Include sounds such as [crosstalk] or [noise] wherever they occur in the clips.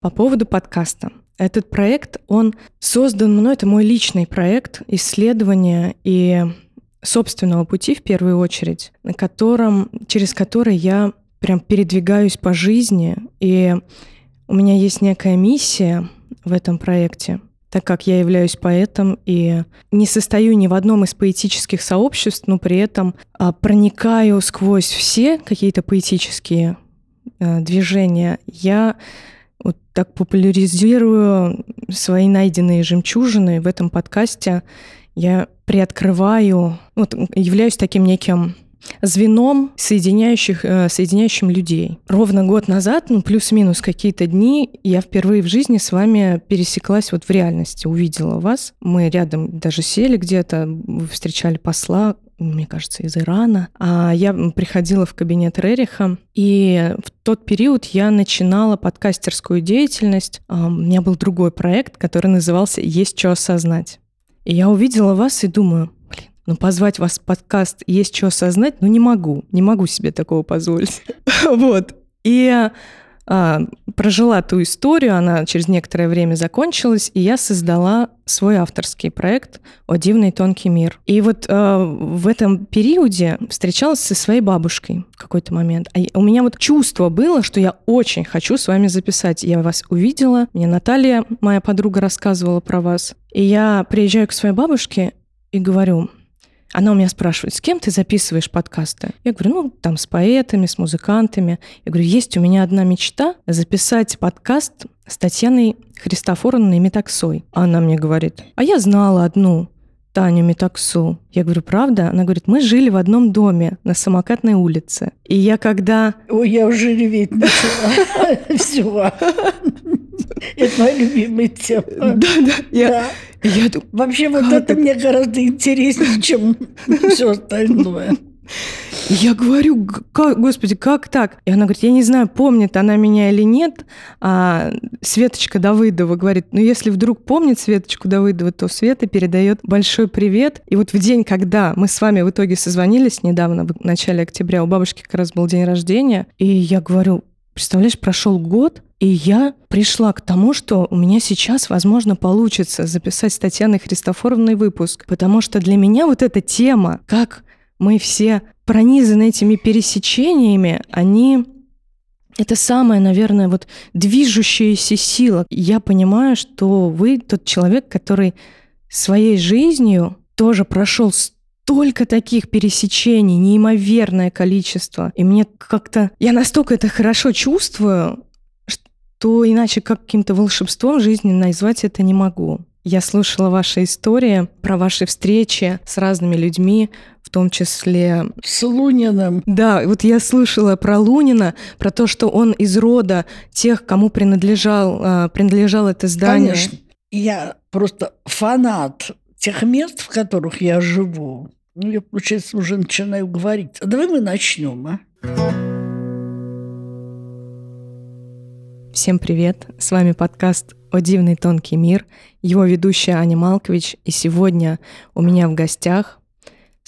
По поводу подкаста. Этот проект, он создан мной, это мой личный проект исследования и собственного пути в первую очередь, на котором, через который я прям передвигаюсь по жизни, и у меня есть некая миссия в этом проекте, так как я являюсь поэтом и не состою ни в одном из поэтических сообществ, но при этом а, проникаю сквозь все какие-то поэтические а, движения. Я вот так популяризирую свои найденные жемчужины в этом подкасте. Я приоткрываю, вот являюсь таким неким звеном, соединяющих, э, соединяющим людей. Ровно год назад, ну, плюс-минус какие-то дни, я впервые в жизни с вами пересеклась вот в реальности, увидела вас. Мы рядом даже сели где-то, встречали посла, мне кажется, из Ирана. А я приходила в кабинет Рериха, и в тот период я начинала подкастерскую деятельность. А, у меня был другой проект, который назывался «Есть что осознать». И я увидела вас и думаю, ну, позвать вас в подкаст «Есть что осознать», ну, не могу, не могу себе такого позволить. [laughs] вот. И а, прожила ту историю, она через некоторое время закончилась, и я создала свой авторский проект «О дивный тонкий мир». И вот а, в этом периоде встречалась со своей бабушкой в какой-то момент. А у меня вот чувство было, что я очень хочу с вами записать. Я вас увидела, мне Наталья, моя подруга, рассказывала про вас. И я приезжаю к своей бабушке и говорю, она у меня спрашивает, с кем ты записываешь подкасты? Я говорю, ну, там, с поэтами, с музыкантами. Я говорю, есть у меня одна мечта — записать подкаст с Татьяной Христофоровной Метаксой. Она мне говорит, а я знала одну Таню Метаксу. Я говорю, правда? Она говорит, мы жили в одном доме на Самокатной улице. И я когда... Ой, я уже реветь начала. [laughs] Все. Это моя любимая тема. Да, да. Я, я думаю, Вообще вот это мне гораздо интереснее, чем все остальное. Я говорю, как, господи, как так? И она говорит, я не знаю, помнит она меня или нет. А Светочка Давыдова говорит, ну если вдруг помнит Светочку Давыдову, то Света передает большой привет. И вот в день, когда мы с вами в итоге созвонились недавно, в начале октября, у бабушки как раз был день рождения, и я говорю, представляешь, прошел год, и я пришла к тому, что у меня сейчас, возможно, получится записать с Татьяной Христофоровной выпуск, потому что для меня вот эта тема, как мы все пронизаны этими пересечениями, они это самая, наверное, вот движущаяся сила. Я понимаю, что вы тот человек, который своей жизнью тоже прошел столько таких пересечений, неимоверное количество. И мне как-то... Я настолько это хорошо чувствую, то иначе как каким-то волшебством жизни назвать это не могу. Я слушала ваши истории про ваши встречи с разными людьми, в том числе... С Луниным. Да, вот я слышала про Лунина, про то, что он из рода тех, кому принадлежал, а, принадлежал это здание. Конечно. Я просто фанат тех мест, в которых я живу. Ну, я, получается, уже начинаю говорить. А давай мы начнем, а? Всем привет! С вами подкаст «О дивный тонкий мир», его ведущая Аня Малкович. И сегодня у меня в гостях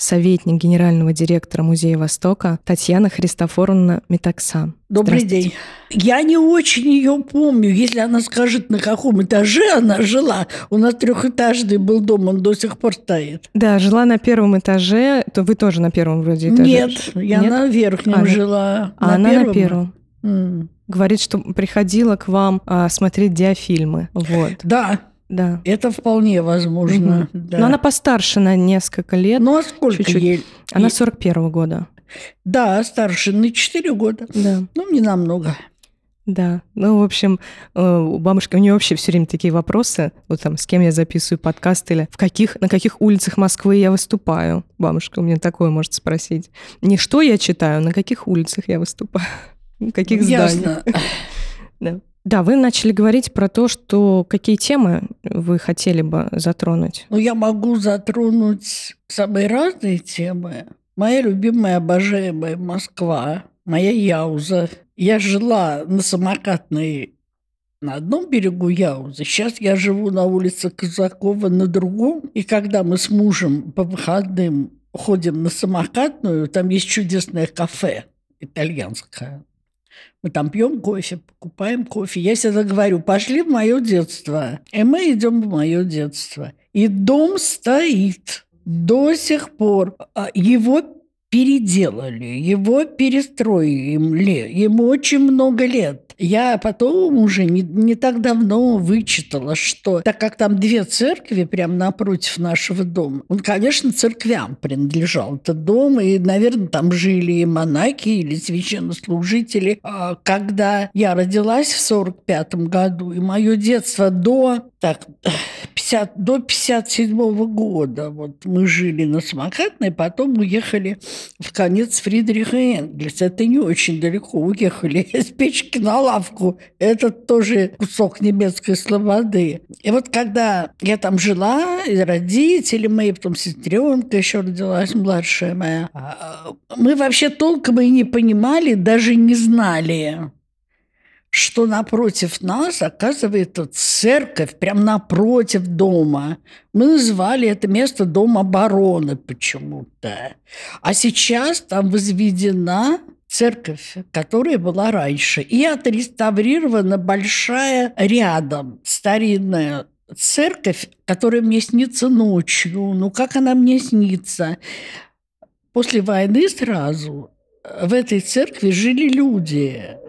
советник генерального директора Музея Востока Татьяна Христофоровна Метакса. Добрый день. Я не очень ее помню. Если она скажет, на каком этаже она жила. У нас трехэтажный был дом, он до сих пор стоит. Да, жила на первом этаже. То вы тоже на первом вроде этаже? Нет, я Нет? на верхнем а, жила. А на она первом? на первом? Mm. Говорит, что приходила к вам а, смотреть диафильмы. Вот. Да, да. Это вполне возможно. Угу. Да. Но она постарше на несколько лет. Ну, а сколько чуть-чуть. ей? Она 41-го года. Да, старше на 4 года. Да. Ну, не намного. Да, ну, в общем, э, у бабушки, у нее вообще все время такие вопросы, вот там, с кем я записываю подкаст или в каких, на каких улицах Москвы я выступаю. Бабушка у меня такое может спросить. Не что я читаю, на каких улицах я выступаю. [laughs] Каких Ясно. зданий? [laughs] Да. Да, вы начали говорить про то, что какие темы вы хотели бы затронуть. Ну, я могу затронуть самые разные темы. Моя любимая, обожаемая Москва, моя Яуза. Я жила на самокатной на одном берегу Яузы. Сейчас я живу на улице Казакова на другом. И когда мы с мужем по выходным ходим на самокатную, там есть чудесное кафе итальянское. Мы там пьем кофе, покупаем кофе. Я всегда говорю, пошли в мое детство. И мы идем в мое детство. И дом стоит до сих пор. А его переделали, его перестроили. Ему очень много лет. Я потом уже не, не так давно вычитала, что так как там две церкви прямо напротив нашего дома, он, конечно, церквям принадлежал этот дом, и, наверное, там жили и монахи или священнослужители. А когда я родилась в 45 году, и мое детство до, так, 50, до 57 -го года вот мы жили на самокатной, потом уехали в конец Фридриха Энгельса. Это не очень далеко. Уехали [laughs] из печки на лавку. Это тоже кусок немецкой слободы. И вот когда я там жила, и родители мои, потом сестренка еще родилась, младшая моя, а, мы вообще толком и не понимали, даже не знали, что напротив нас оказывается церковь, прям напротив дома. Мы называли это место Дом обороны почему-то. А сейчас там возведена церковь, которая была раньше. И отреставрирована большая рядом старинная церковь, которая мне снится ночью. Ну, как она мне снится? После войны сразу в этой церкви жили люди.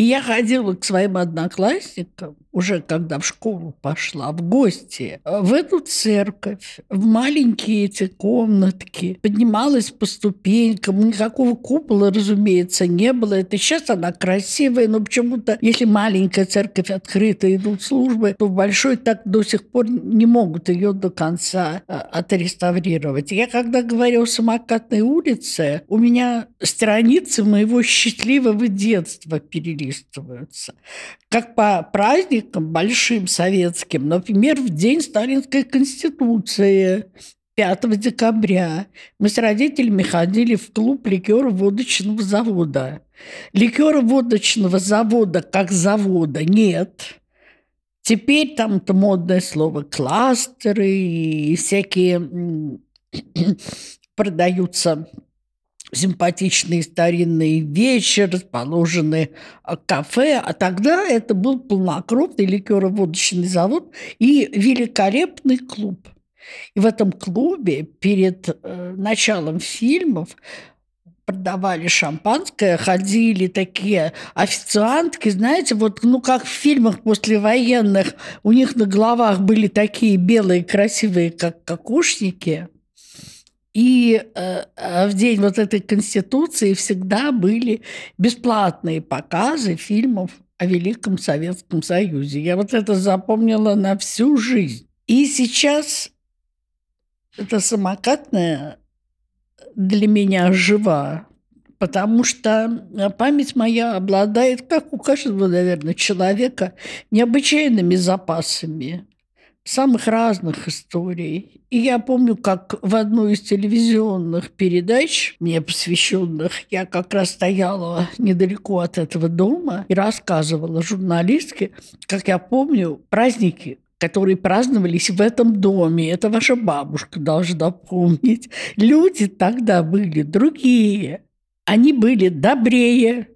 И я ходила к своим одноклассникам, уже когда в школу пошла, в гости, в эту церковь, в маленькие эти комнатки, поднималась по ступенькам, никакого купола, разумеется, не было. Это сейчас она красивая, но почему-то, если маленькая церковь открыта, идут службы, то в большой так до сих пор не могут ее до конца а, отреставрировать. Я когда говорю о самокатной улице, у меня страницы моего счастливого детства перелистываются. Как по празднику праздником большим советским, например, в день Сталинской Конституции, 5 декабря, мы с родителями ходили в клуб ликера-водочного завода. Ликера-водочного завода как завода нет. Теперь там-то модное слово кластеры и всякие [clears throat] продаются симпатичные старинные вещи, расположенные а, кафе. А тогда это был полнокровный ликероводочный завод и великолепный клуб. И в этом клубе перед э, началом фильмов продавали шампанское, ходили такие официантки, знаете, вот, ну, как в фильмах послевоенных, у них на головах были такие белые, красивые, как кокошники – и э, э, в день вот этой Конституции всегда были бесплатные показы фильмов о Великом Советском Союзе. Я вот это запомнила на всю жизнь. И сейчас это самокатная для меня жива, потому что память моя обладает, как у каждого, наверное, человека, необычайными запасами самых разных историй. И я помню, как в одной из телевизионных передач, мне посвященных, я как раз стояла недалеко от этого дома и рассказывала журналистке, как я помню, праздники которые праздновались в этом доме. Это ваша бабушка должна помнить. Люди тогда были другие. Они были добрее,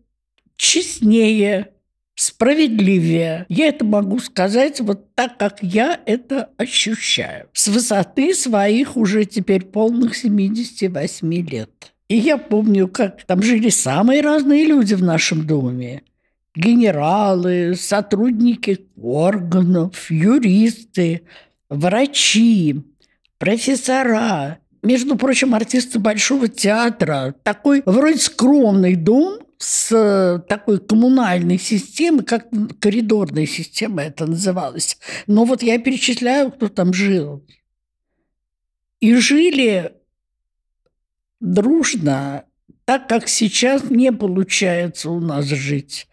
честнее, справедливее. Я это могу сказать вот так, как я это ощущаю. С высоты своих уже теперь полных 78 лет. И я помню, как там жили самые разные люди в нашем доме. Генералы, сотрудники органов, юристы, врачи, профессора, между прочим, артисты Большого театра. Такой вроде скромный дом, с такой коммунальной системы, как коридорная система это называлось. Но вот я перечисляю, кто там жил. И жили дружно, так как сейчас не получается у нас жить.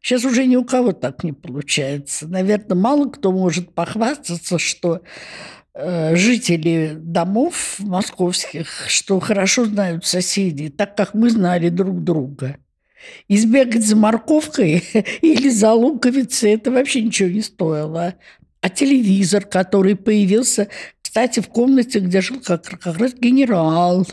Сейчас уже ни у кого так не получается. Наверное, мало кто может похвастаться, что э, жители домов московских, что хорошо знают соседей, так как мы знали друг друга. Избегать за морковкой [laughs] или за луковицей это вообще ничего не стоило. А телевизор, который появился, кстати, в комнате, где жил как, как раз генерал.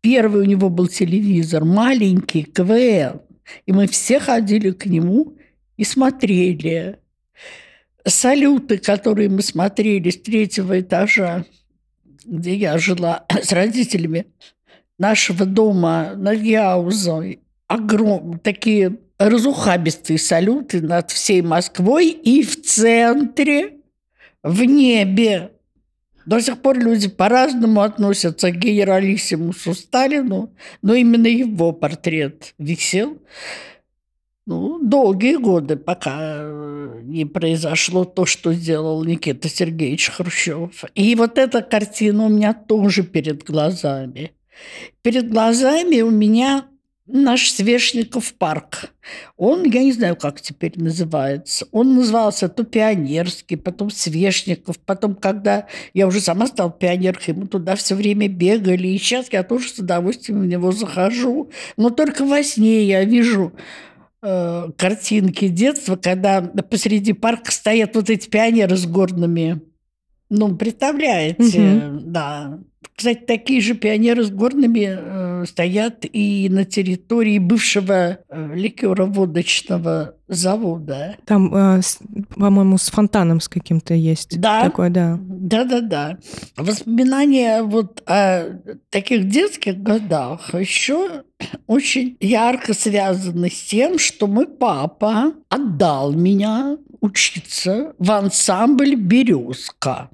Первый у него был телевизор, маленький, КВЛ. И мы все ходили к нему и смотрели. Салюты, которые мы смотрели с третьего этажа, где я жила с родителями, нашего дома на Яузой, огромные такие разухабистые салюты над всей Москвой и в центре, в небе. До сих пор люди по-разному относятся к генералиссимусу Сталину, но именно его портрет висел ну, долгие годы, пока не произошло то, что сделал Никита Сергеевич Хрущев. И вот эта картина у меня тоже перед глазами. Перед глазами у меня наш Свешников парк. Он, я не знаю, как теперь называется. Он назывался то Пионерский, потом Свешников. Потом, когда я уже сама стала пионеркой, мы туда все время бегали. И сейчас я тоже с удовольствием в него захожу. Но только во сне я вижу э, картинки детства, когда посреди парка стоят вот эти пионеры с горными ну, представляете, угу. да. Кстати, такие же пионеры с горными э, стоят и на территории бывшего э, ликероводочного завода. Там, э, с, по-моему, с фонтаном с каким-то есть. Да. Такое, да. Да-да-да. Воспоминания вот о таких детских годах еще очень ярко связаны с тем, что мой папа отдал меня учиться в ансамбль «Березка».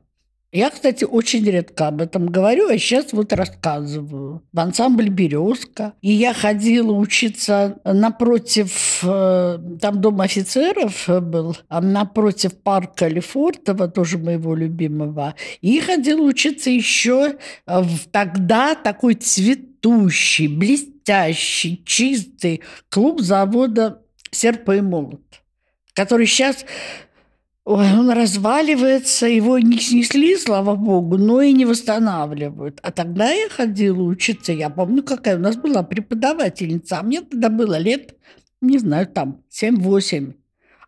Я, кстати, очень редко об этом говорю, а сейчас вот рассказываю. В ансамбль «Березка». И я ходила учиться напротив, э, там дом офицеров был, а напротив парка Лефортова, тоже моего любимого. И ходила учиться еще в тогда такой цветущий, блестящий, чистый клуб завода «Серп и молот», который сейчас Ой, он разваливается, его не снесли, слава богу, но и не восстанавливают. А тогда я ходила учиться, я помню, какая у нас была преподавательница, а мне тогда было лет, не знаю, там, 7-8.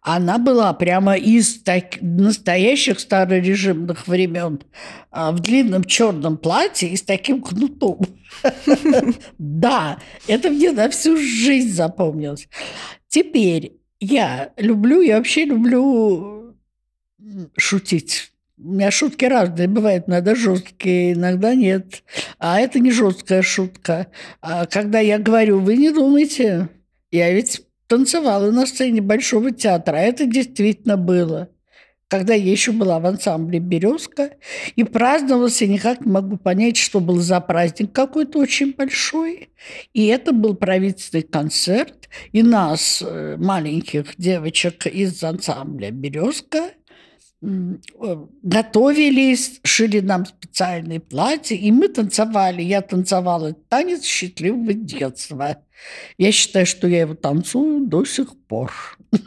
Она была прямо из так, настоящих старорежимных времен а, в длинном черном платье и с таким кнутом. [laughs] Да, это мне на всю жизнь запомнилось. Теперь я люблю, я вообще люблю шутить. У меня шутки разные бывают, иногда жесткие, иногда нет. А это не жесткая шутка. А когда я говорю, вы не думайте, я ведь танцевала на сцене Большого театра, а это действительно было. Когда я еще была в ансамбле «Березка», и праздновался, никак не могу понять, что был за праздник какой-то очень большой. И это был правительственный концерт, и нас, э, маленьких девочек из ансамбля «Березка», готовились, шили нам специальные платья, и мы танцевали. Я танцевала танец счастливого детства. Я считаю, что я его танцую до сих пор. [laughs]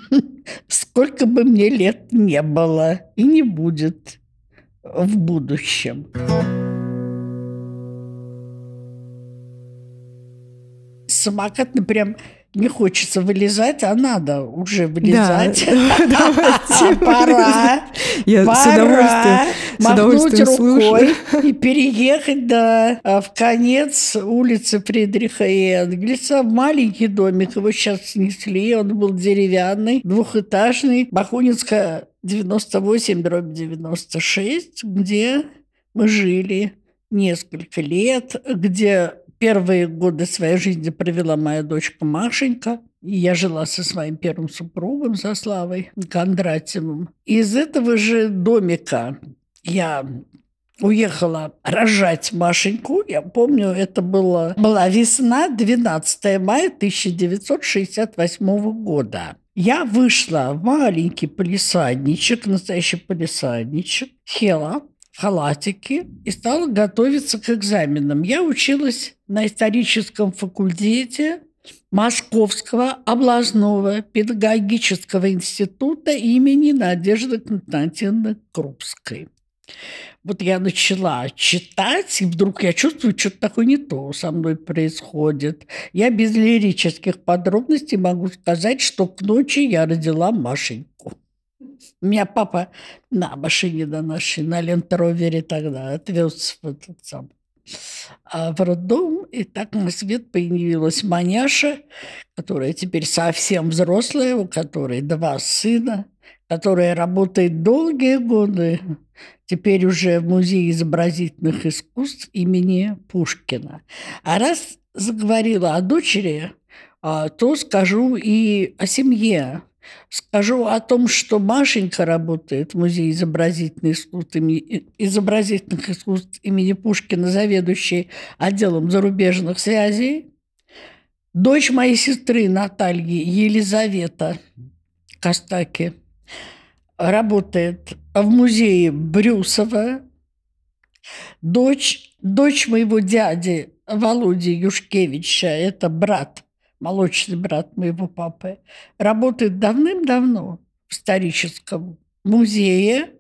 Сколько бы мне лет не было и не будет в будущем. Самокат, прям не хочется вылезать, а надо уже вылезать. Да, [laughs] [laughs] Пора. Я Пора с удовольствием, с удовольствием рукой и переехать до, а, в конец улицы Фридриха Энгельса. Маленький домик, его сейчас снесли, он был деревянный, двухэтажный. Бахунинская 98, дробь 96, где мы жили несколько лет, где первые годы своей жизни провела моя дочка Машенька. Я жила со своим первым супругом, со Славой Кондратьевым. Из этого же домика я уехала рожать Машеньку. Я помню, это было, была весна, 12 мая 1968 года. Я вышла в маленький полисадничек, настоящий полисадничек, села халатике и стала готовиться к экзаменам. Я училась на историческом факультете Московского областного педагогического института имени Надежды Константиновны Крупской. Вот я начала читать, и вдруг я чувствую, что-то такое не то со мной происходит. Я без лирических подробностей могу сказать, что к ночи я родила Машеньку. Меня папа на машине на нашей, на Лентровере тогда отвез в этот сам а, в роддом, и так на свет появилась Маняша, которая теперь совсем взрослая, у которой два сына, которая работает долгие годы, теперь уже в Музее изобразительных искусств имени Пушкина. А раз заговорила о дочери, а, то скажу и о семье. Скажу о том, что Машенька работает в Музее изобразительных искусств, имени, изобразительных искусств имени Пушкина, заведующей отделом зарубежных связей. Дочь моей сестры Натальи Елизавета Костаки работает в музее Брюсова. Дочь, дочь моего дяди Володи Юшкевича, это брат – молочный брат моего папы, работает давным-давно в историческом музее.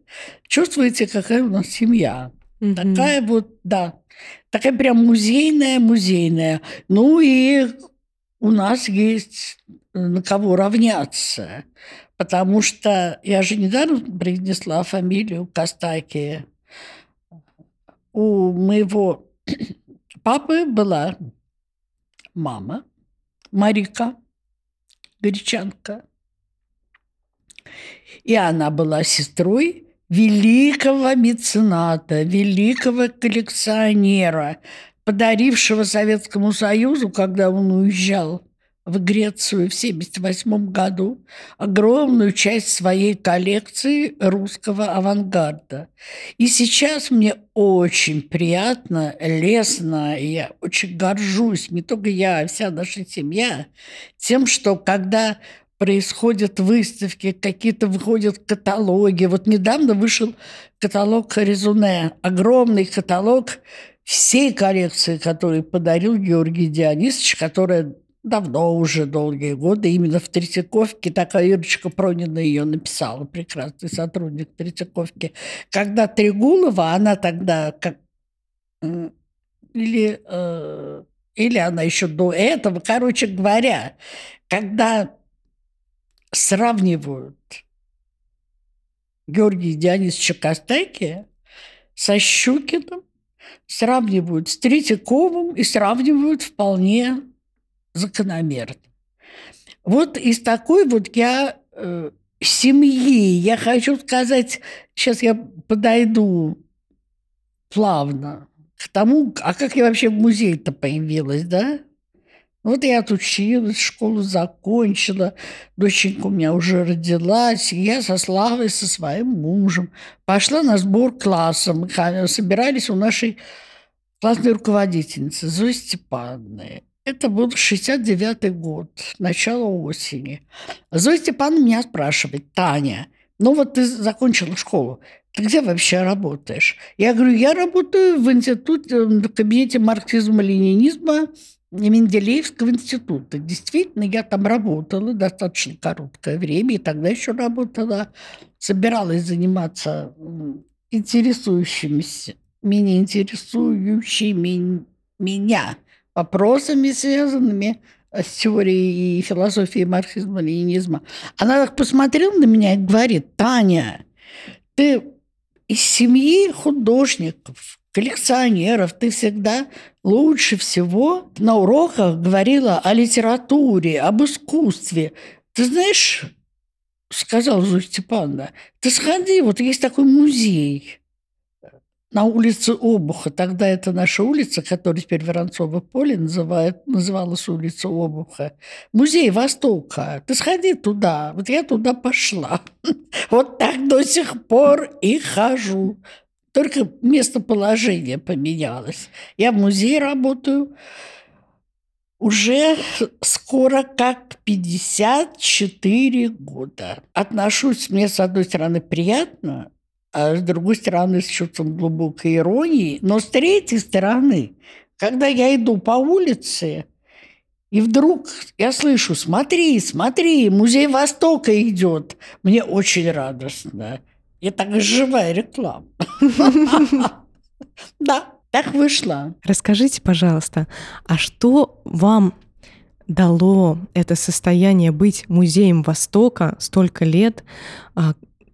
Чувствуете, какая у нас семья? Mm-hmm. Такая вот, да, такая прям музейная-музейная. Ну и у нас есть на кого равняться. Потому что я же недавно принесла фамилию Костаки. У моего [clears throat] папы была мама, Марика, гречанка. И она была сестрой великого мецената, великого коллекционера, подарившего Советскому Союзу, когда он уезжал в Грецию в 1978 году огромную часть своей коллекции русского авангарда. И сейчас мне очень приятно, лестно, я очень горжусь, не только я, а вся наша семья, тем, что когда происходят выставки, какие-то выходят каталоги. Вот недавно вышел каталог Резуне, огромный каталог всей коллекции, который подарил Георгий Дионисович, которая давно уже, долгие годы, именно в Третьяковке, такая Ирочка Пронина ее написала, прекрасный сотрудник Третьяковки. Когда Трегулова, она тогда как или, э, или она еще до этого, короче говоря, когда сравнивают Георгия Дионисовича Костаки со Щукиным, сравнивают с Третьяковым и сравнивают вполне закономерно. Вот из такой вот я э, семьи, я хочу сказать, сейчас я подойду плавно к тому, а как я вообще в музей-то появилась, да? Вот я отучилась, школу закончила, доченька у меня уже родилась, и я со Славой, со своим мужем пошла на сбор класса. Мы собирались у нашей классной руководительницы Зои Степановны. Это был 69-й год, начало осени. Зоя Степановна меня спрашивает, Таня, ну вот ты закончила школу, ты где вообще работаешь? Я говорю, я работаю в институте, в кабинете марксизма-ленинизма Менделеевского института. Действительно, я там работала достаточно короткое время, и тогда еще работала. Собиралась заниматься интересующимися, меня интересующими меня вопросами, связанными с теорией и философией марксизма, ленинизма. Она так посмотрела на меня и говорит, Таня, ты из семьи художников, коллекционеров, ты всегда лучше всего на уроках говорила о литературе, об искусстве. Ты знаешь, сказал Зоя Степановна, ты сходи, вот есть такой музей на улице Обуха. Тогда это наша улица, которая теперь Воронцово поле называют, называлась улица Обуха. Музей Востока. Ты сходи туда. Вот я туда пошла. [laughs] Вот так до сих пор и хожу. Только местоположение поменялось. Я в музее работаю уже скоро как 54 года. Отношусь, мне, с одной стороны, приятно, а с другой стороны, с чувством глубокой иронии. Но с третьей стороны, когда я иду по улице, и вдруг я слышу, смотри, смотри, музей Востока идет. Мне очень радостно. Я так живая реклама. [laughs] Да, так вышло. Расскажите, пожалуйста, а что вам дало это состояние быть музеем Востока столько лет?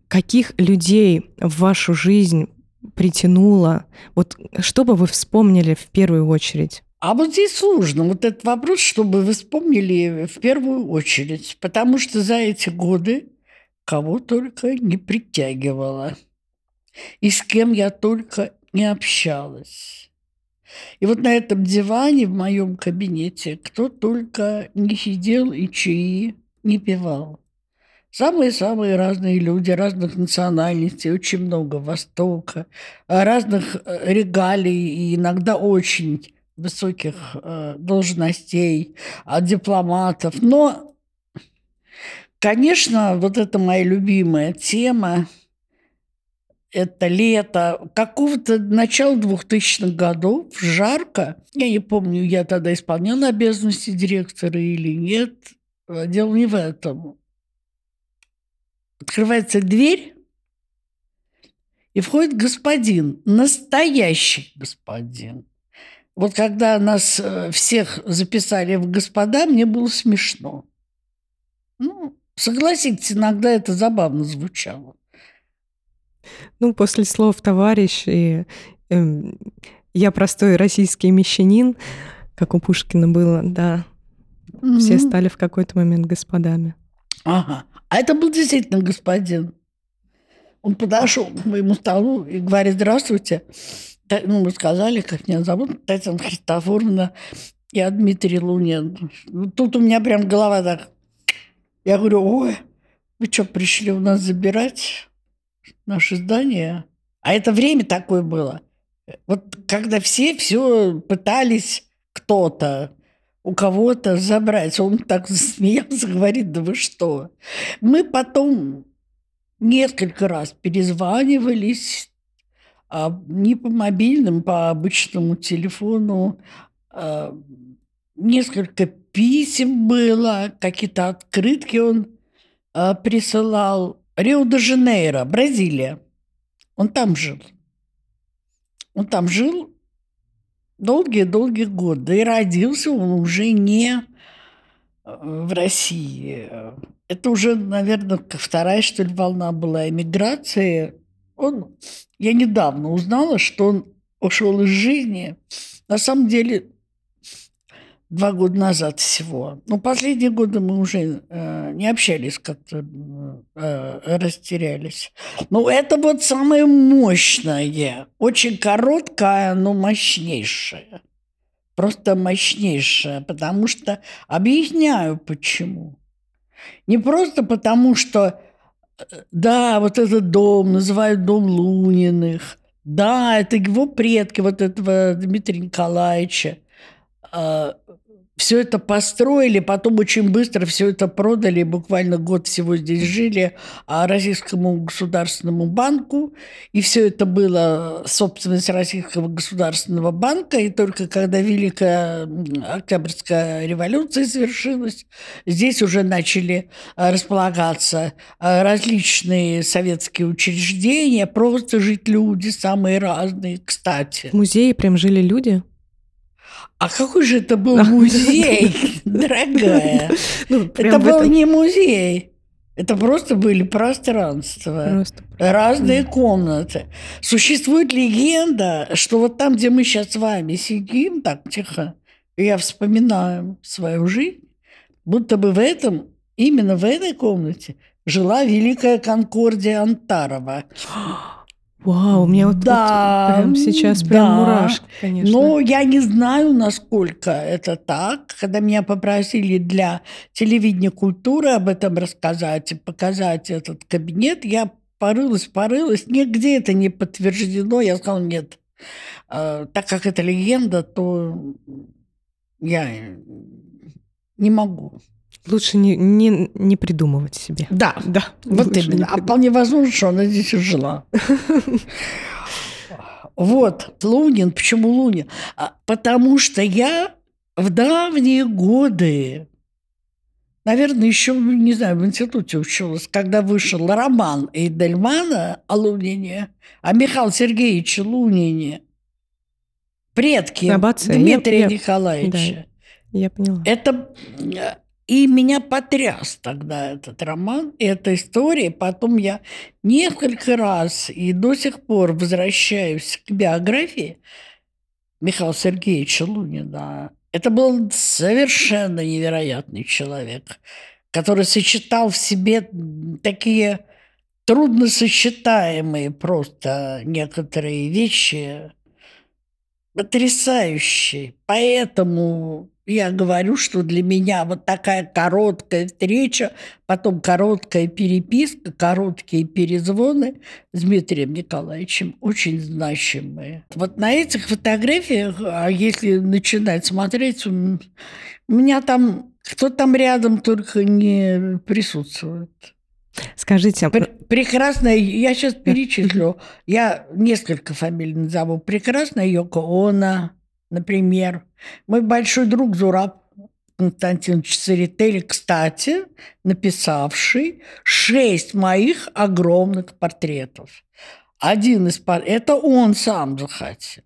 Каких людей в вашу жизнь притянуло? Вот что бы вы вспомнили в первую очередь? А вот здесь сложно. Вот этот вопрос, чтобы вы вспомнили в первую очередь. Потому что за эти годы кого только не притягивала. И с кем я только не общалась. И вот на этом диване в моем кабинете кто только не сидел и чаи не пивал. Самые-самые разные люди, разных национальностей, очень много Востока, разных э, регалий и иногда очень высоких э, должностей, от дипломатов. Но, конечно, вот это моя любимая тема – это лето какого-то начала 2000-х годов, жарко. Я не помню, я тогда исполняла обязанности директора или нет. Дело не в этом. Открывается дверь, и входит господин, настоящий господин. Вот когда нас э, всех записали в господа, мне было смешно. Ну, согласитесь, иногда это забавно звучало. Ну, после слов «товарищ» и э, «я простой российский мещанин», как у Пушкина было, да, mm-hmm. все стали в какой-то момент господами. Ага. А это был действительно господин. Он подошел к моему столу и говорит, здравствуйте. Ну, мы сказали, как меня зовут, Татьяна Христофоровна, я Дмитрий Лунин. Ну, тут у меня прям голова так... Я говорю, ой, вы что, пришли у нас забирать? наше здание. А это время такое было. Вот когда все все пытались кто-то, у кого-то забрать. Он так засмеялся, говорит, да вы что? Мы потом несколько раз перезванивались, а не по мобильным, по обычному телефону. А, несколько писем было, какие-то открытки он а, присылал. Рио-де-Жанейро, Бразилия. Он там жил. Он там жил долгие-долгие годы. И родился он уже не э, в России. Это уже, наверное, вторая, что ли, волна была эмиграции. Он, я недавно узнала, что он ушел из жизни. На самом деле два года назад всего. Но последние годы мы уже э, не общались, как-то э, растерялись. Но это вот самое мощное, очень короткое, но мощнейшее. Просто мощнейшее, потому что объясняю почему. Не просто потому, что э, да, вот этот дом называют дом Луниных, да, это его предки, вот этого Дмитрия Николаевича. Все это построили, потом очень быстро все это продали, буквально год всего здесь жили, а Российскому государственному банку, и все это было собственность Российского государственного банка, и только когда Великая Октябрьская революция совершилась, здесь уже начали а, располагаться а, различные советские учреждения, просто жить люди самые разные, кстати. В музее прям жили люди? А какой же это был [laughs] музей, дорогая? [laughs] Ну, это был не музей. Это просто были пространства, просто. разные да. комнаты. Существует легенда, что вот там, где мы сейчас с вами сидим, так тихо, я вспоминаю свою жизнь, будто бы в этом, именно в этой комнате жила Великая Конкордия Антарова. [gasps] [gasps] Вау, у меня вот, да, вот прям сейчас прям да. мурашки, конечно. Но я не знаю, насколько это так. Когда меня попросили для телевидения культуры об этом рассказать и показать этот кабинет, я порылась, порылась. Нигде это не подтверждено. Я сказала, нет. А, так как это легенда, то я не могу. Лучше не, не, не придумывать себе. Да, да. Вот именно. А вполне возможно, что она здесь и жила. Вот, Лунин. Почему Лунин? А, потому что я в давние годы, наверное, еще, не знаю, в институте училась, когда вышел роман Эйдельмана о Лунине, о Михаиле Сергеевиче Лунине, предки Аббация. Дмитрия я, Николаевича. Да, я поняла. Это И меня потряс тогда этот роман, эта история. Потом я несколько раз и до сих пор возвращаюсь к биографии Михаила Сергеевича Лунина. Это был совершенно невероятный человек, который сочетал в себе такие трудносочетаемые просто некоторые вещи, потрясающие. Поэтому я говорю, что для меня вот такая короткая встреча, потом короткая переписка, короткие перезвоны с Дмитрием Николаевичем очень значимые. Вот на этих фотографиях, а если начинать смотреть, у меня там кто там рядом только не присутствует. Скажите... Пр- прекрасная, я сейчас перечислю, я несколько фамилий назову. Прекрасная Йоко Она, например. Мой большой друг Зураб Константин Церетели, кстати, написавший шесть моих огромных портретов. Один из портретов, это он сам захотел.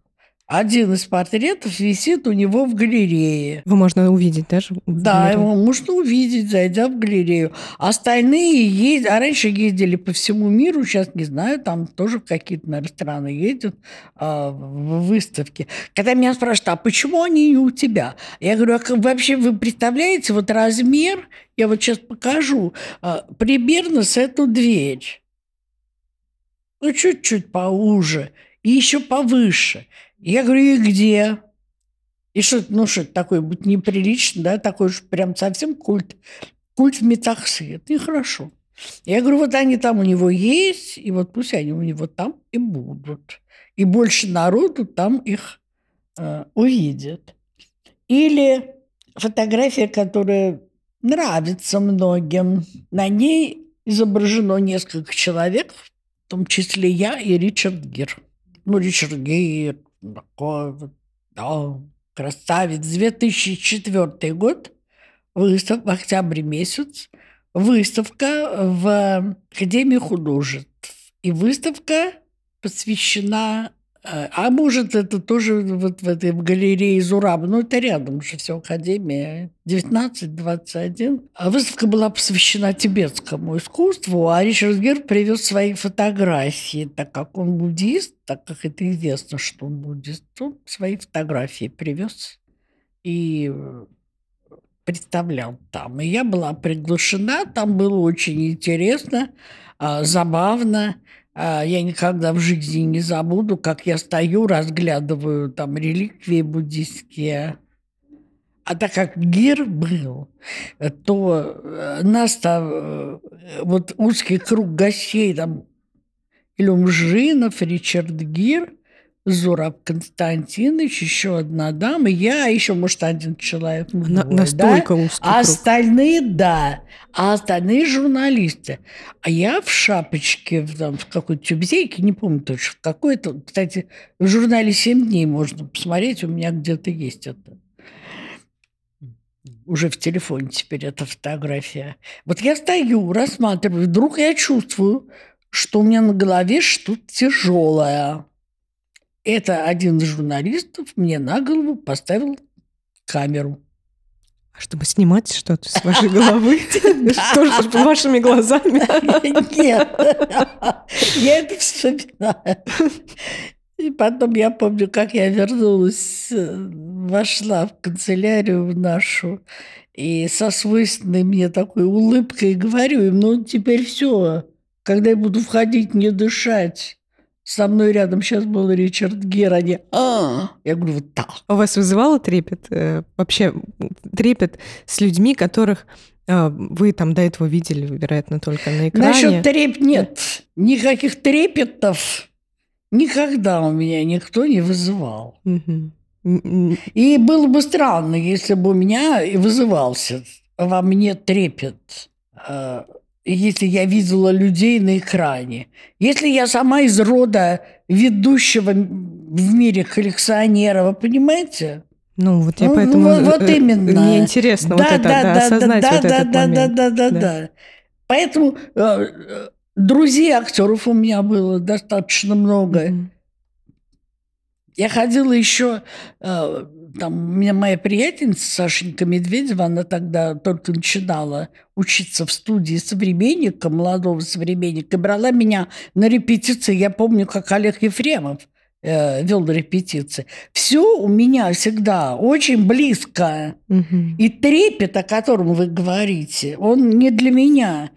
Один из портретов висит у него в галерее. Его можно увидеть даже? Да, его можно увидеть, зайдя в галерею. Остальные ездят, а раньше ездили по всему миру, сейчас не знаю, там тоже какие-то, наверное, страны ездят а, в выставке. Когда меня спрашивают, а почему они не у тебя? Я говорю, а вообще вы представляете вот размер, я вот сейчас покажу, а, примерно с эту дверь. Ну, чуть-чуть поуже и еще повыше. Я говорю, и где? И что, ну что такое, будет неприлично, да, такой уж прям совсем культ, культ в метаксы. Это нехорошо. Я говорю, вот они там у него есть, и вот пусть они у него там и будут. И больше народу там их э, увидит. Или фотография, которая нравится многим. На ней изображено несколько человек, в том числе я и Ричард Гир. Ну, Ричард Гир, такой вот, да, красавец. 2004 год, выставка, в октябре месяц, выставка в Академии художеств. И выставка посвящена а может, это тоже вот в этой галерее Зураб. Ну, это рядом же все, Академия. 19-21. А выставка была посвящена тибетскому искусству, а Ричард Гер привез свои фотографии, так как он буддист, так как это известно, что он буддист, он свои фотографии привез и представлял там. И я была приглашена, там было очень интересно, а, забавно. А, я никогда в жизни не забуду, как я стою, разглядываю там реликвии буддийские. А так как Гир был, то э, нас там, э, вот узкий круг гостей, там Илюм Жинов, Ричард Гир, Зураб Константинович, еще одна дама, я, еще, может, один человек. На, двое, настолько да? узкий А остальные, да. А остальные журналисты. А я в шапочке, там, в какой-то тюбзейке, не помню точно, в какой-то, кстати, в журнале «Семь дней» можно посмотреть, у меня где-то есть это. Уже в телефоне теперь эта фотография. Вот я стою, рассматриваю, вдруг я чувствую, что у меня на голове что-то тяжелое. Это один из журналистов мне на голову поставил камеру. А чтобы снимать что-то с вашей головы? [laughs] [laughs] Что же с вашими глазами? Нет, [laughs] я это вспоминаю. И потом я помню, как я вернулась, вошла в канцелярию нашу, и со свойственной мне такой улыбкой говорю им, ну, теперь все, когда я буду входить, не дышать, со мной рядом сейчас был Ричард Гер, они а Я говорю, вот так. У вас вызывало трепет? Э, вообще трепет с людьми, которых э, вы там до этого видели, вероятно, только на экране? Насчет треп нет. Никаких трепетов никогда у меня никто не вызывал. И было бы странно, если бы у меня и вызывался во мне трепет э, если я видела людей на экране. Если я сама из рода ведущего в мире коллекционера, вы понимаете? Ну, вот я ну, поэтому... Вот, вот э, именно. Мне интересно да, вот это, да, да, осознать да, вот да, этот да, момент. Да, да, да, да. Поэтому э, друзей актеров у меня было достаточно много. Mm-hmm. Я ходила еще э, там у меня моя приятельница Сашенька Медведева, она тогда только начинала учиться в студии современника, молодого современника, и брала меня на репетиции. Я помню, как Олег Ефремов э, вел репетиции. Все у меня всегда очень близко. Угу. И трепет, о котором вы говорите, он не для меня.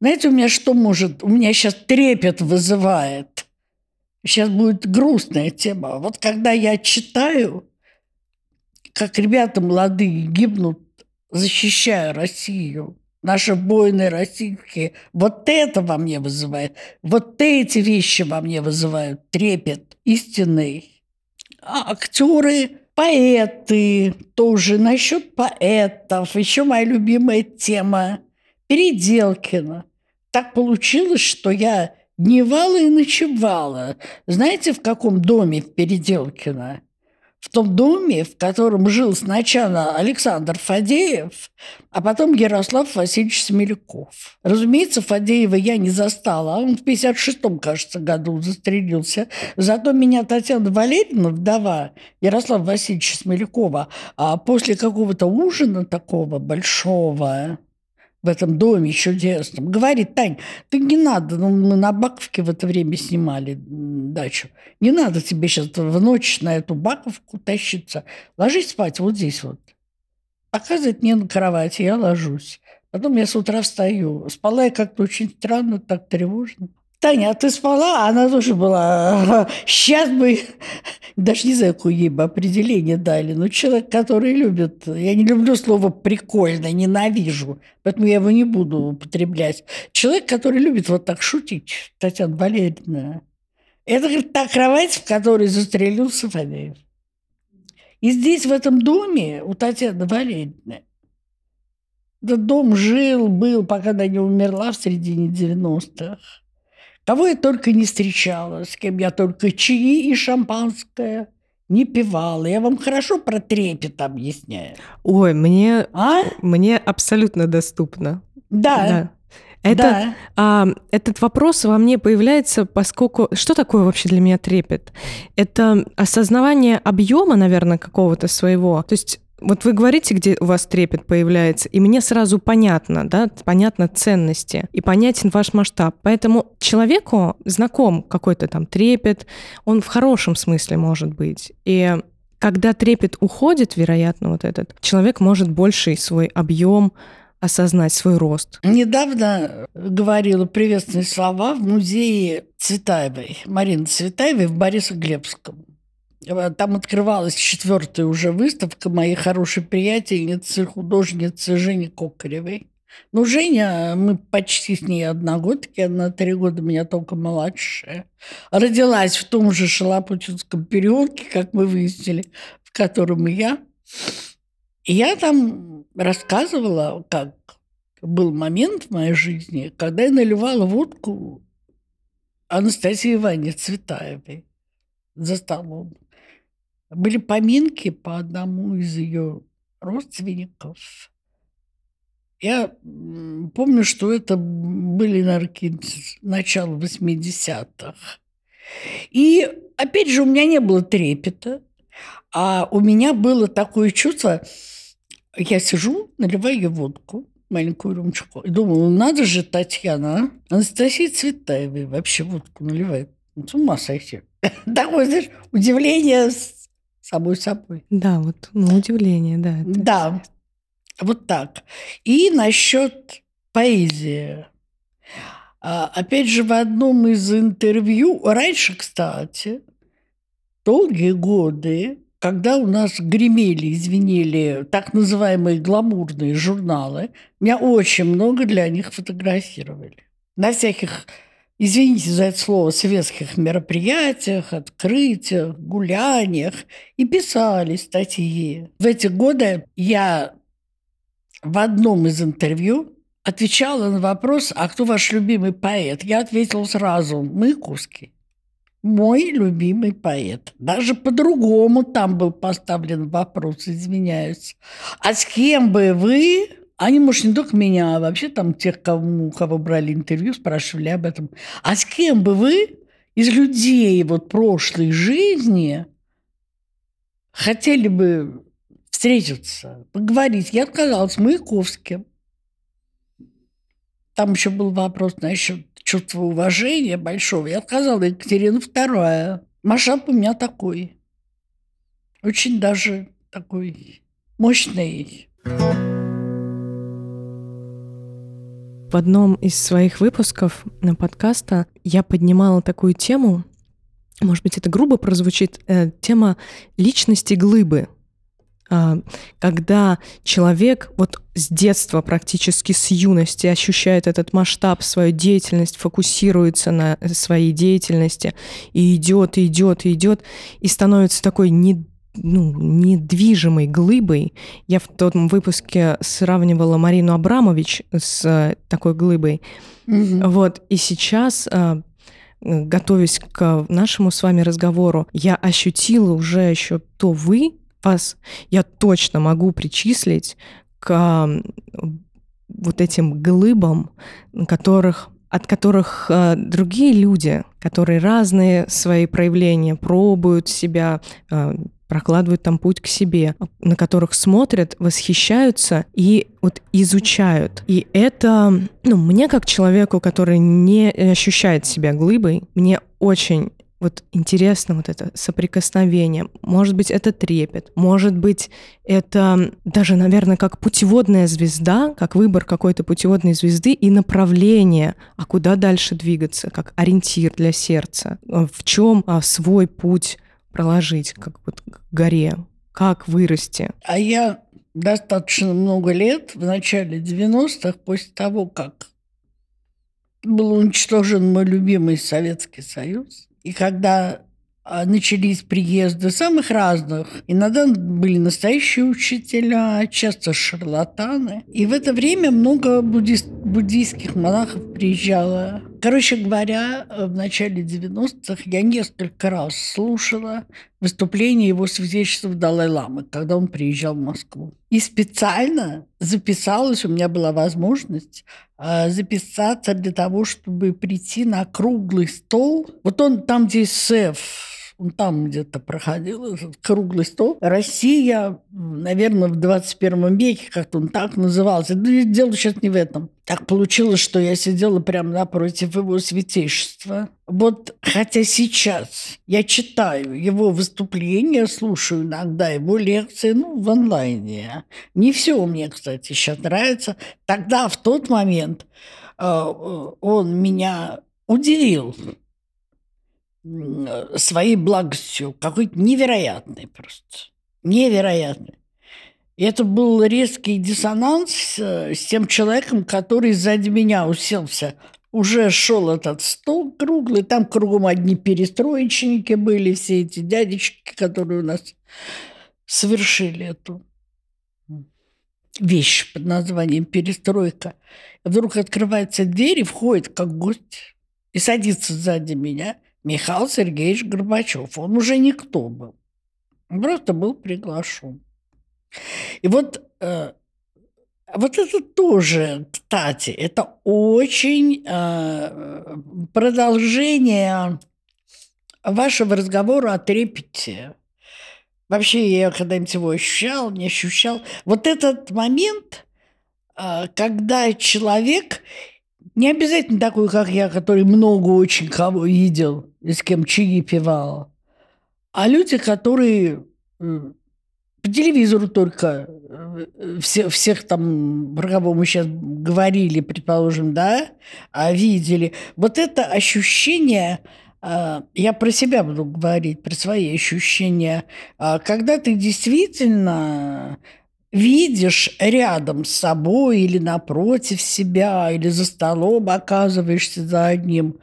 Знаете, у меня что может... У меня сейчас трепет вызывает. Сейчас будет грустная тема. Вот когда я читаю, как ребята молодые гибнут, защищая Россию, наши воины российские, вот это во мне вызывает, вот эти вещи во мне вызывают трепет истинный. А актеры, поэты тоже. Насчет поэтов, еще моя любимая тема Переделкина. Так получилось, что я дневала и ночевала. Знаете, в каком доме в Переделкино? В том доме, в котором жил сначала Александр Фадеев, а потом Ярослав Васильевич Смеляков. Разумеется, Фадеева я не застала. Он в 56-м, кажется, году застрелился. Зато меня Татьяна Валерьевна, вдова Ярослава Васильевича Смелякова, а после какого-то ужина такого большого, в этом доме чудесном. Говорит, Тань, ты не надо, ну, мы на Баковке в это время снимали дачу, не надо тебе сейчас в ночь на эту Баковку тащиться. Ложись спать вот здесь вот. Показывает мне на кровати, я ложусь. Потом я с утра встаю. Спала я как-то очень странно, так тревожно. Таня, а ты спала? Она тоже была. [laughs] Сейчас бы, даже не знаю, какое ей бы определение дали, но человек, который любит, я не люблю слово «прикольно», ненавижу, поэтому я его не буду употреблять. Человек, который любит вот так шутить, Татьяна Валерьевна. Это, говорит, та кровать, в которой застрелился Фадеев. И здесь, в этом доме, у Татьяны Валерьевны, этот дом жил, был, пока она не умерла в середине 90-х. Кого я только не встречала, с кем я только чаи и шампанское не пивала. Я вам хорошо про трепет объясняю. Ой, мне, а? мне абсолютно доступно. Да. да. Это, да. а, этот вопрос во мне появляется, поскольку... Что такое вообще для меня трепет? Это осознавание объема, наверное, какого-то своего. То есть вот вы говорите, где у вас трепет появляется, и мне сразу понятно, да, понятно ценности, и понятен ваш масштаб. Поэтому человеку знаком какой-то там трепет, он в хорошем смысле может быть. И когда трепет уходит, вероятно, вот этот, человек может больший свой объем осознать свой рост. Недавно говорила приветственные слова в музее Цветаевой, Марины Цветаевой в Борисоглебском. Э, там открывалась четвертая уже выставка моей хорошей приятельницы, художницы Жени Кокаревой. Ну, Женя, мы почти с ней одногодки, она три года меня только младшая. Родилась в том же Шалапутинском переулке, как мы выяснили, в котором я. Я там рассказывала, как был момент в моей жизни, когда я наливала водку Анастасии Ивановне Цветаевой за столом были поминки по одному из ее родственников. Я помню, что это были нарки начала 80-х. И, опять же, у меня не было трепета, а у меня было такое чувство, я сижу, наливаю ей водку, маленькую рюмочку, и думаю, ну надо же, Татьяна, а? Анастасия Цветаевой вообще водку наливает. С ума сойти. [laughs] Такое, знаешь, удивление самой собой. Да, вот ну, удивление, да. Да, вот так. И насчет поэзии. А, опять же, в одном из интервью, раньше, кстати, долгие годы, когда у нас гремели, извинили, так называемые гламурные журналы, меня очень много для них фотографировали. На всяких извините за это слово, светских мероприятиях, открытиях, гуляниях и писали статьи. В эти годы я в одном из интервью отвечала на вопрос, а кто ваш любимый поэт? Я ответила сразу, Маяковский. Мой любимый поэт. Даже по-другому там был поставлен вопрос, извиняюсь. А с кем бы вы они, может, не только меня, а вообще там тех, кому, кого брали интервью, спрашивали об этом. А с кем бы вы из людей вот прошлой жизни хотели бы встретиться, поговорить. Я отказалась Маяковским. Там еще был вопрос насчет чувства уважения большого. Я отказала Екатерина II. Масштаб у меня такой. Очень даже такой мощный. В одном из своих выпусков на подкаста я поднимала такую тему, может быть, это грубо прозвучит, э, тема личности глыбы. А, когда человек вот с детства, практически с юности ощущает этот масштаб, свою деятельность, фокусируется на своей деятельности и идет, и идет, и идет, и становится такой не ну, недвижимой глыбой. Я в том выпуске сравнивала Марину Абрамович с такой глыбой. Mm-hmm. Вот, и сейчас а, готовясь к нашему с вами разговору, я ощутила уже еще то вы, вас я точно могу причислить к вот этим глыбам, которых, от которых э, другие люди, которые разные свои проявления пробуют себя, э, прокладывают там путь к себе, на которых смотрят, восхищаются и вот изучают. И это, ну, мне как человеку, который не ощущает себя глыбой, мне очень вот интересно вот это соприкосновение. Может быть, это трепет. Может быть, это даже, наверное, как путеводная звезда, как выбор какой-то путеводной звезды и направление, а куда дальше двигаться, как ориентир для сердца. В чем а, свой путь проложить, как вот к горе, как вырасти. А я достаточно много лет, в начале 90-х, после того, как был уничтожен мой любимый Советский Союз, и когда а, начались приезды самых разных. Иногда были настоящие учителя, часто шарлатаны. И в это время много буддист, буддийских монахов приезжало. Короче говоря, в начале 90-х я несколько раз слушала выступление его святейшества Далай-Ламы, когда он приезжал в Москву. И специально записалась, у меня была возможность а, записаться для того, чтобы прийти на круглый стол. Вот он там, где СЭФ, он там где-то проходил, этот круглый стол. Россия, наверное, в 21 веке, как он так назывался. Да дело сейчас не в этом. Так получилось, что я сидела прямо напротив его святейшества. Вот хотя сейчас я читаю его выступления, слушаю иногда его лекции, ну, в онлайне. Не все мне, кстати, сейчас нравится. Тогда, в тот момент, э, э, он меня удивил своей благостью, какой-то невероятный просто. Невероятный. И это был резкий диссонанс с тем человеком, который сзади меня уселся. Уже шел этот стол круглый, там кругом одни перестроечники были, все эти дядечки, которые у нас совершили эту вещь под названием «перестройка». Вдруг открывается дверь, и входит как гость, и садится сзади меня – Михаил Сергеевич Горбачев. Он уже никто был. Он просто был приглашен. И вот, э, вот это тоже, кстати, это очень э, продолжение вашего разговора о трепете. Вообще, я когда-нибудь его ощущал, не ощущал. Вот этот момент, э, когда человек не обязательно такой, как я, который много очень кого видел и с кем чаи пивал. А люди, которые по телевизору только э, все, всех там, про кого мы сейчас говорили, предположим, да, а видели. Вот это ощущение, а, я про себя буду говорить, про свои ощущения, а, когда ты действительно видишь рядом с собой или напротив себя, или за столом оказываешься за одним,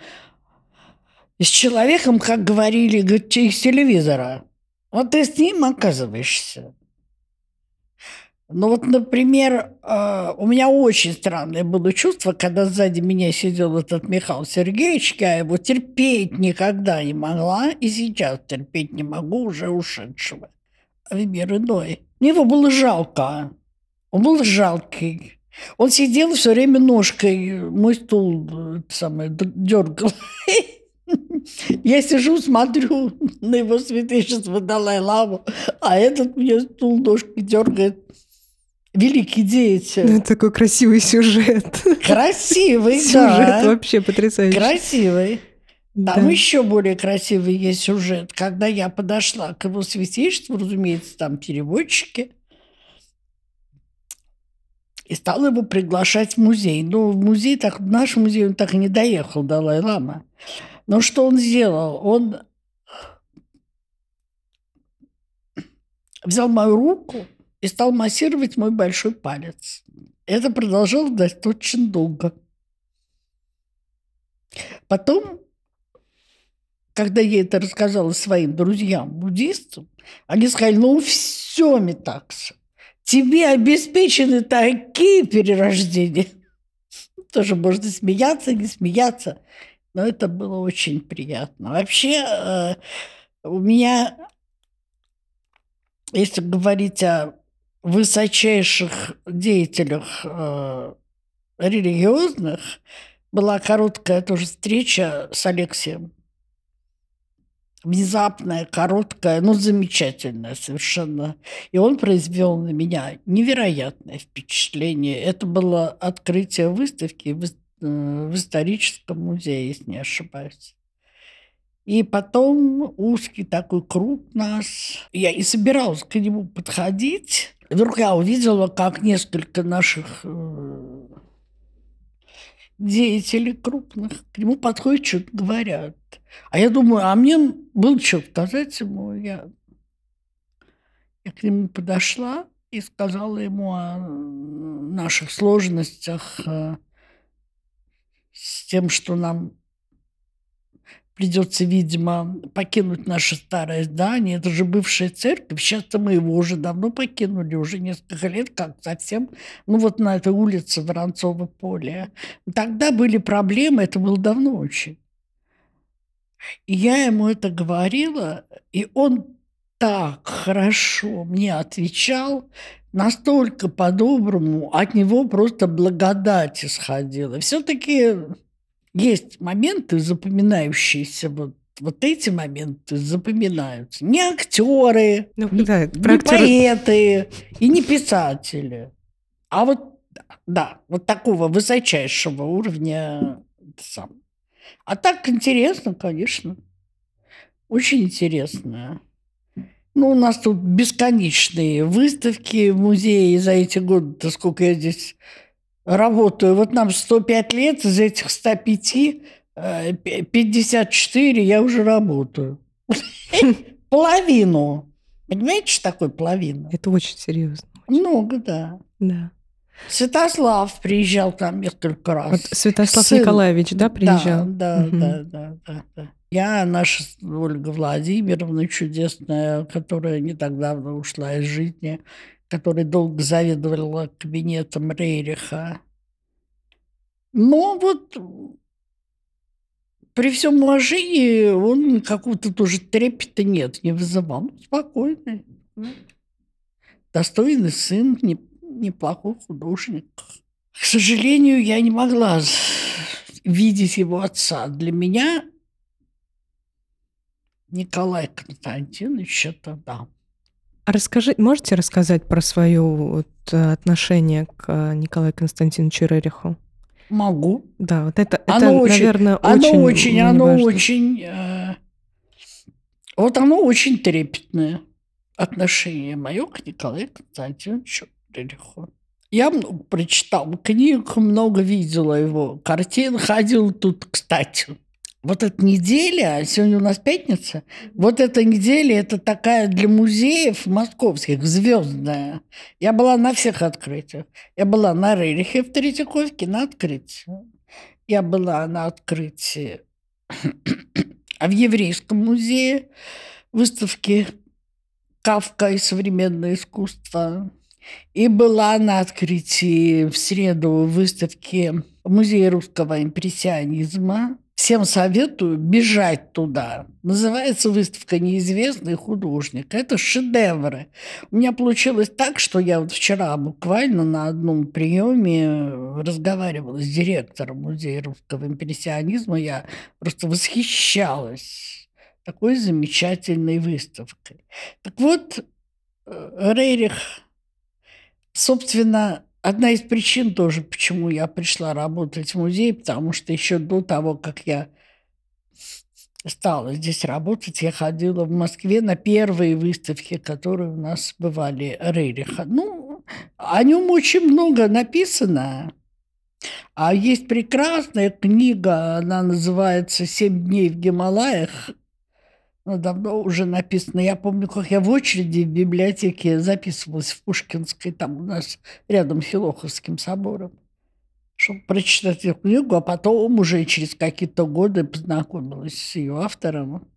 с человеком, как говорили, из телевизора. Вот ты с ним оказываешься. Ну вот, например, а, у меня очень странное было чувство, когда сзади меня сидел этот Михаил Сергеевич, я его терпеть никогда не могла, и сейчас терпеть не могу уже ушедшего в мир иной. Мне его было жалко. Он был жалкий. Он сидел все время ножкой, мой стул самое, дергал. [laughs] Я сижу, смотрю, на его святейшество Далай-Ламу, а этот мне стул ножкой дергает. Великий деятель. Ну, такой красивый сюжет. Красивый, [laughs] Сюжет да. вообще потрясающий. Красивый. Там Да. еще более красивый есть сюжет. Когда я подошла к его святейшеству, разумеется, там переводчики, и стала его приглашать в музей. Но в музей, так, в наш музей он так и не доехал, Далай-Лама. Но что он сделал? Он взял мою руку и стал массировать мой большой палец. Это продолжалось достаточно долго. Потом, когда я это рассказала своим друзьям, буддистам, они сказали, ну все, Метакса, тебе обеспечены такие перерождения. [laughs] Тоже можно смеяться, не смеяться, но это было очень приятно. Вообще, э, у меня, если говорить о высочайших деятелях э, религиозных, была короткая тоже встреча с Алексеем. Внезапная, короткая, но замечательная совершенно. И он произвел на меня невероятное впечатление. Это было открытие выставки в, э, в историческом музее, если не ошибаюсь. И потом узкий такой круг нас. Я и собиралась к нему подходить. Вдруг я увидела, как несколько наших э, деятелей крупных к нему подходят, что-то говорят. А я думаю, а мне было что сказать ему. Я, я к нему подошла и сказала ему о наших сложностях э, с тем, что нам придется, видимо, покинуть наше старое здание. Это же бывшая церковь. Сейчас-то мы его уже давно покинули, уже несколько лет, как совсем. Ну, вот на этой улице Воронцово поле. Тогда были проблемы, это было давно очень. И я ему это говорила, и он так хорошо мне отвечал, настолько по-доброму, от него просто благодать исходила. Все-таки есть моменты запоминающиеся, вот, вот эти моменты запоминаются. Не актеры, Ну, не, да, не поэты и не писатели. А вот, да, вот такого высочайшего уровня сам. А так интересно, конечно. Очень интересно. Ну, у нас тут бесконечные выставки в музее за эти годы, сколько я здесь работаю. Вот нам 105 лет, из этих 105 э, пи- 54 я уже работаю. [laughs] Половину. Понимаете, что такое половина? Это очень серьезно. Много, да. Да. Святослав приезжал там несколько раз. Вот Святослав Сын. Николаевич, да, приезжал? Да, да, Мгм. да, да, да, да. Я, наша Ольга Владимировна чудесная, которая не так давно ушла из жизни, которая долго заведовала кабинетом Рейриха. Но вот при всем уважении он какого-то тоже трепета нет, не вызывал. Спокойный. Достойный сын, не- неплохой художник. К сожалению, я не могла видеть его отца. Для меня Николай Константинович это да. А расскажи, можете рассказать про свое вот, э, отношение к э, Николаю Константиновичу Рериху? Могу. Да, вот это, это Оно очень- наверное, Оно очень, очень, оно важно. очень... э, вот оно очень трепетное отношение мое к Николаю Константиновичу Рериху. Я много прочитал книг, много видела его картин, ходил тут, кстати. Вот эта неделя, сегодня у нас пятница, вот эта неделя, это такая для музеев московских, звездная. Я была на всех открытиях. Я была на Рерихе в Третьяковке на открытии. Я была на открытии [clears throat] в Еврейском музее выставки «Кавка и современное искусство». И была на открытии в среду выставки Музея русского импрессионизма. Всем советую бежать туда. Называется выставка «Неизвестный художник». Это шедевры. У меня получилось так, что я вот вчера буквально на одном приеме разговаривала с директором Музея русского импрессионизма. Я просто восхищалась такой замечательной выставкой. Так вот, э, Рерих, собственно, одна из причин тоже, почему я пришла работать в музей, потому что еще до того, как я стала здесь работать, я ходила в Москве на первые выставки, которые у нас бывали Рериха. Ну, о нем очень много написано. А есть прекрасная книга, она называется «Семь дней в Гималаях». Давно уже написано. Я помню, как я в очереди в библиотеке записывалась в Пушкинской, там у нас рядом с Филоховским собором чтобы прочитать эту книгу, а потом уже через какие-то годы познакомилась с ее автором.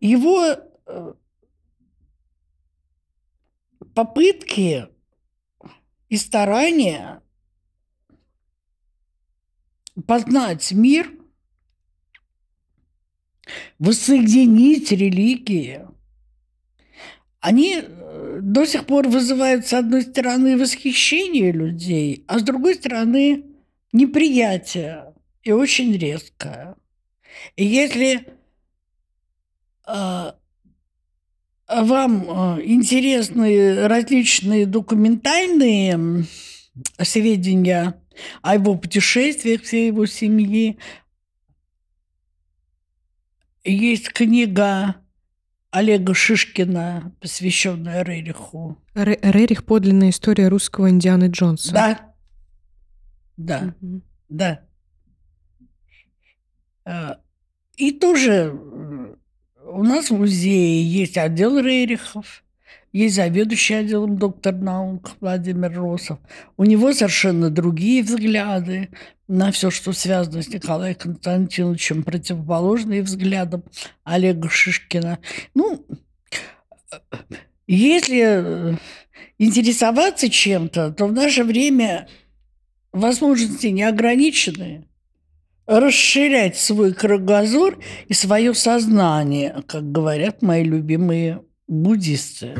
Его э, попытки и старания познать мир, воссоединить религии, они до сих пор вызывают, с одной стороны, восхищение людей, а с другой стороны, неприятие. И очень резкое. И если э, вам э, интересны различные документальные сведения о его путешествиях, всей его семьи, есть книга Олега Шишкина, посвященная Рериху. Р- Рерих – подлинная история русского Индианы Джонса. Да. Да. Угу. Да. А, и тоже у нас в музее есть отдел Рерихов. Есть заведующий отделом доктор наук Владимир Росов. У него совершенно другие взгляды на все, что связано с Николаем Константиновичем, противоположные взглядам Олега Шишкина. Ну, если интересоваться чем-то, то в наше время возможности неограниченные расширять свой кругозор и свое сознание, как говорят мои любимые буддисты.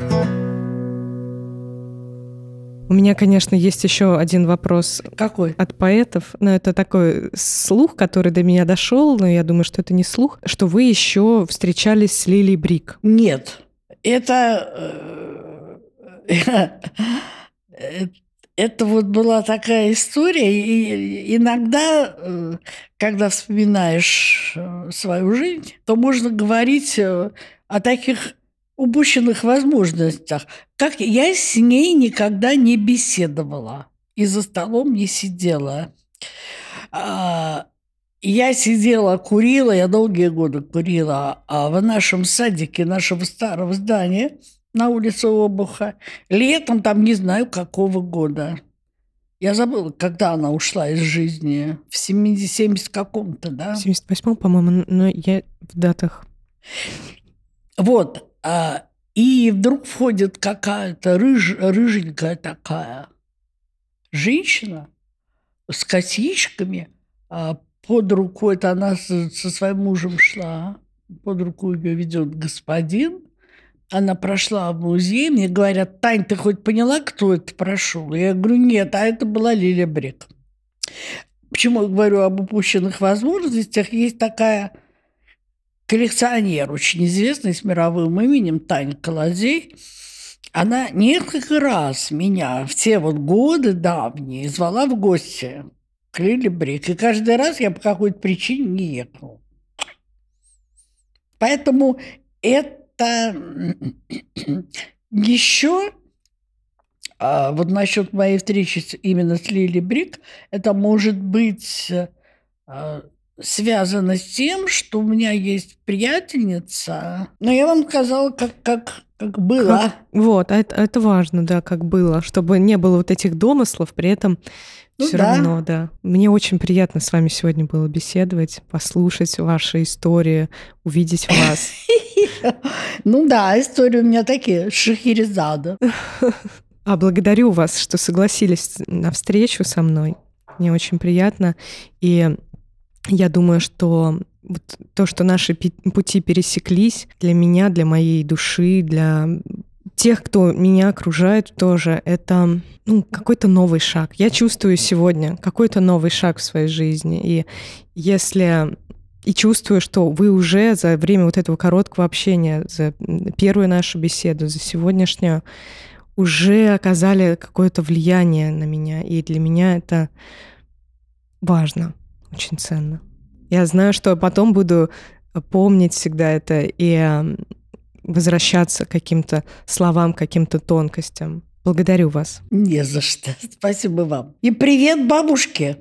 У меня, конечно, есть еще один вопрос. Какой? От поэтов. Но это такой слух, который до меня дошел, но я думаю, что это не слух, что вы еще встречались с Лилией Брик. Нет. Это... Э, это вот была такая история. И иногда, э, когда вспоминаешь э, свою жизнь, то можно говорить о таких упущенных возможностях. Как я с ней никогда не беседовала и за столом не сидела. А, я сидела, курила, я долгие годы курила а в нашем садике нашего старого здания на улице Обуха. Летом там не знаю какого года. Я забыла, когда она ушла из жизни. В 70, 70 каком-то, да? В 78-м, по-моему, но я в датах. Вот. А, и вдруг входит какая-то рыж, рыженькая такая женщина с косичками, а под руку, это она со, со своим мужем шла, под руку ее ведет господин, она прошла в музей, мне говорят, Тань, ты хоть поняла, кто это прошел? Я говорю, нет, а это была Лилия Брек. Почему я говорю об упущенных возможностях? Есть такая коллекционер, очень известный с мировым именем Таня Колозей, она несколько раз меня в те вот годы давние звала в гости к Лили Брик. И каждый раз я по какой-то причине не ехал. Поэтому это [clears throat] еще а, вот насчет моей встречи именно с Лили Брик, это может быть а, связано с тем, что у меня есть приятельница. Но я вам сказала, как, как, как было. Как, вот, а это, это важно, да, как было, чтобы не было вот этих домыслов, при этом ну, все да. равно, да. Мне очень приятно с вами сегодня было беседовать, послушать ваши истории, увидеть вас. [laughs] Ну да, истории у меня такие, Шахерезада. [laughs] А благодарю вас, что согласились на встречу со мной. Мне очень приятно. И я думаю, что вот то, что наши пути пересеклись, для меня, для моей души, для тех, кто меня окружает тоже, это ну, какой-то новый шаг. Я чувствую сегодня какой-то новый шаг в своей жизни. И если и чувствую, что вы уже за время вот этого короткого общения, за первую нашу беседу, за сегодняшнюю, уже оказали какое-то влияние на меня. И для меня это важно, очень ценно. Я знаю, что потом буду помнить всегда это и возвращаться к каким-то словам, каким-то тонкостям. Благодарю вас. Не за что. [laughs] Спасибо вам. И привет бабушке.